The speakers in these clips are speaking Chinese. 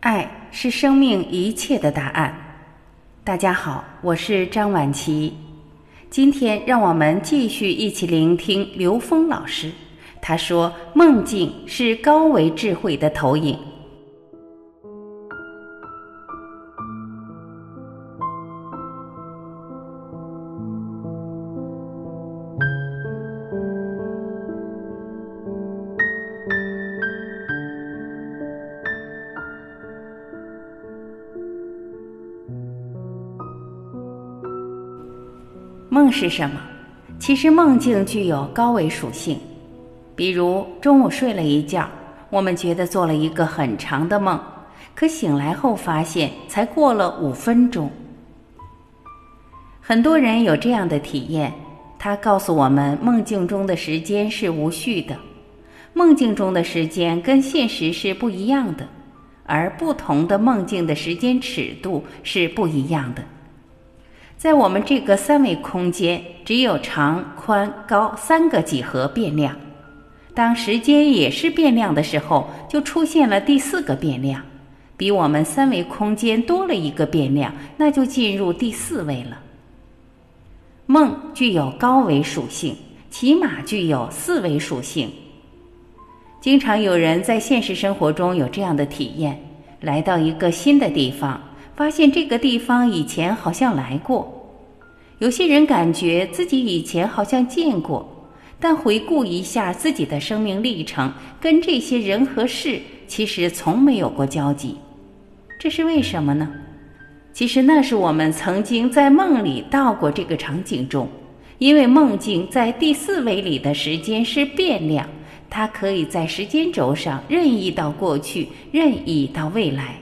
爱是生命一切的答案。大家好，我是张晚琪。今天让我们继续一起聆听刘峰老师。他说：“梦境是高维智慧的投影。”梦是什么？其实梦境具有高维属性。比如中午睡了一觉，我们觉得做了一个很长的梦，可醒来后发现才过了五分钟。很多人有这样的体验，他告诉我们，梦境中的时间是无序的，梦境中的时间跟现实是不一样的，而不同的梦境的时间尺度是不一样的。在我们这个三维空间，只有长、宽、高三个几何变量。当时间也是变量的时候，就出现了第四个变量，比我们三维空间多了一个变量，那就进入第四位了。梦具有高维属性，起码具有四维属性。经常有人在现实生活中有这样的体验：来到一个新的地方。发现这个地方以前好像来过，有些人感觉自己以前好像见过，但回顾一下自己的生命历程，跟这些人和事其实从没有过交集，这是为什么呢？其实那是我们曾经在梦里到过这个场景中，因为梦境在第四维里的时间是变量，它可以在时间轴上任意到过去，任意到未来。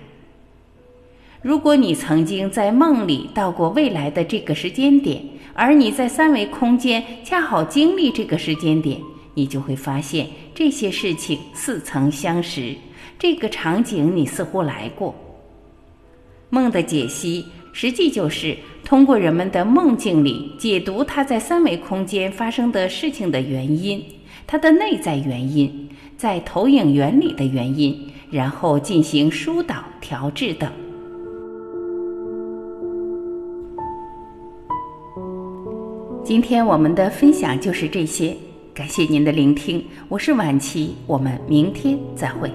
如果你曾经在梦里到过未来的这个时间点，而你在三维空间恰好经历这个时间点，你就会发现这些事情似曾相识，这个场景你似乎来过。梦的解析实际就是通过人们的梦境里解读它在三维空间发生的事情的原因，它的内在原因，在投影原理的原因，然后进行疏导、调制等。今天我们的分享就是这些感谢您的聆听我是婉琪我们明天再会。